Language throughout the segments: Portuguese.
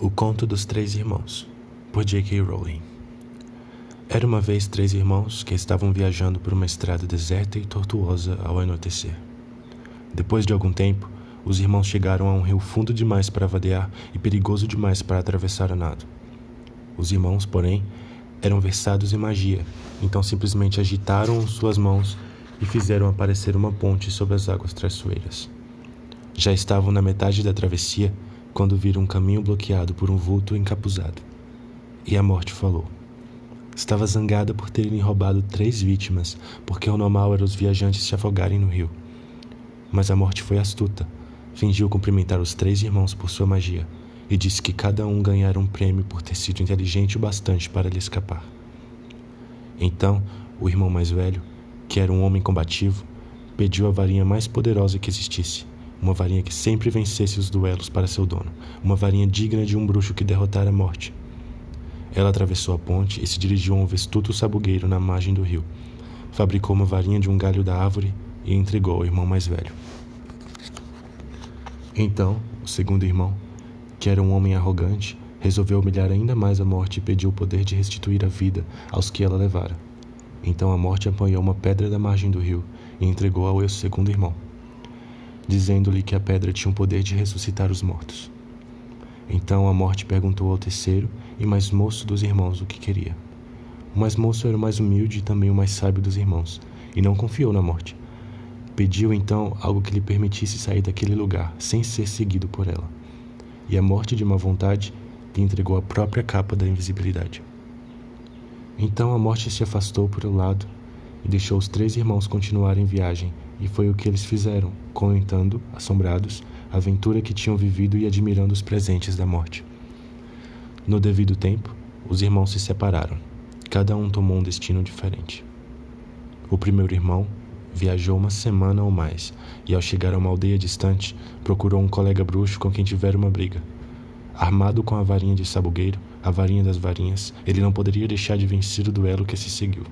O Conto dos Três Irmãos, por J.K. Rowling. Era uma vez três irmãos que estavam viajando por uma estrada deserta e tortuosa ao anoitecer. Depois de algum tempo, os irmãos chegaram a um rio fundo demais para vadear e perigoso demais para atravessar a nado. Os irmãos, porém, eram versados em magia, então simplesmente agitaram suas mãos e fizeram aparecer uma ponte sobre as águas traiçoeiras. Já estavam na metade da travessia quando viram um caminho bloqueado por um vulto encapuzado. E a morte falou. Estava zangada por terem roubado três vítimas, porque o normal era os viajantes se afogarem no rio. Mas a morte foi astuta. Fingiu cumprimentar os três irmãos por sua magia e disse que cada um ganhara um prêmio por ter sido inteligente o bastante para lhe escapar. Então, o irmão mais velho, que era um homem combativo, pediu a varinha mais poderosa que existisse uma varinha que sempre vencesse os duelos para seu dono, uma varinha digna de um bruxo que derrotara a morte. Ela atravessou a ponte e se dirigiu a um vestuto sabugueiro na margem do rio. Fabricou uma varinha de um galho da árvore e entregou ao irmão mais velho. Então, o segundo irmão, que era um homem arrogante, resolveu humilhar ainda mais a morte e pediu o poder de restituir a vida aos que ela levara. Então a morte apanhou uma pedra da margem do rio e entregou ao seu segundo irmão dizendo-lhe que a pedra tinha o poder de ressuscitar os mortos. Então a morte perguntou ao terceiro e mais moço dos irmãos o que queria. O mais moço era o mais humilde e também o mais sábio dos irmãos, e não confiou na morte. Pediu então algo que lhe permitisse sair daquele lugar sem ser seguido por ela. E a morte de má vontade lhe entregou a própria capa da invisibilidade. Então a morte se afastou por um lado e deixou os três irmãos continuarem viagem e foi o que eles fizeram, comentando, assombrados, a aventura que tinham vivido e admirando os presentes da morte. No devido tempo, os irmãos se separaram. Cada um tomou um destino diferente. O primeiro irmão viajou uma semana ou mais e, ao chegar a uma aldeia distante, procurou um colega bruxo com quem tivera uma briga. Armado com a varinha de sabugueiro, a varinha das varinhas, ele não poderia deixar de vencer o duelo que se seguiu.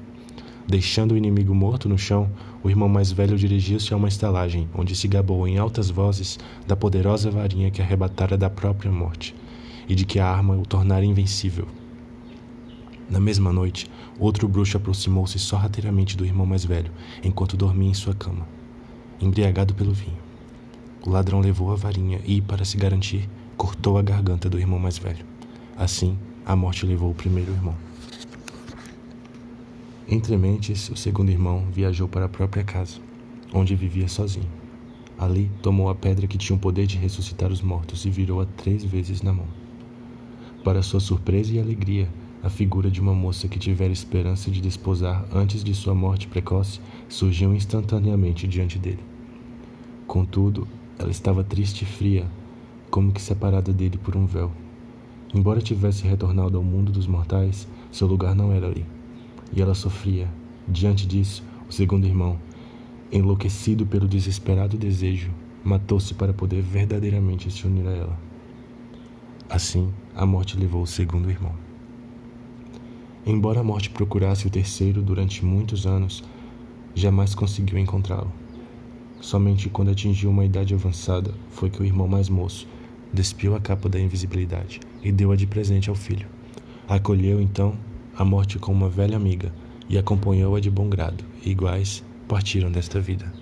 Deixando o inimigo morto no chão, o irmão mais velho dirigiu-se a uma estalagem, onde se gabou em altas vozes da poderosa varinha que arrebatara da própria morte, e de que a arma o tornara invencível. Na mesma noite, outro bruxo aproximou-se sorrateiramente do irmão mais velho, enquanto dormia em sua cama, embriagado pelo vinho. O ladrão levou a varinha e, para se garantir, cortou a garganta do irmão mais velho. Assim, a morte levou o primeiro irmão. Entre mentes, o segundo irmão viajou para a própria casa, onde vivia sozinho. Ali, tomou a pedra que tinha o poder de ressuscitar os mortos e virou-a três vezes na mão. Para sua surpresa e alegria, a figura de uma moça que tivera esperança de desposar antes de sua morte precoce surgiu instantaneamente diante dele. Contudo, ela estava triste e fria, como que separada dele por um véu. Embora tivesse retornado ao mundo dos mortais, seu lugar não era ali e ela sofria. Diante disso, o segundo irmão, enlouquecido pelo desesperado desejo, matou-se para poder verdadeiramente se unir a ela. Assim, a morte levou o segundo irmão. Embora a morte procurasse o terceiro durante muitos anos, jamais conseguiu encontrá-lo. Somente quando atingiu uma idade avançada foi que o irmão mais moço despiu a capa da invisibilidade e deu-a de presente ao filho. Acolheu então a morte com uma velha amiga e acompanhou-a de bom grado, e iguais partiram desta vida.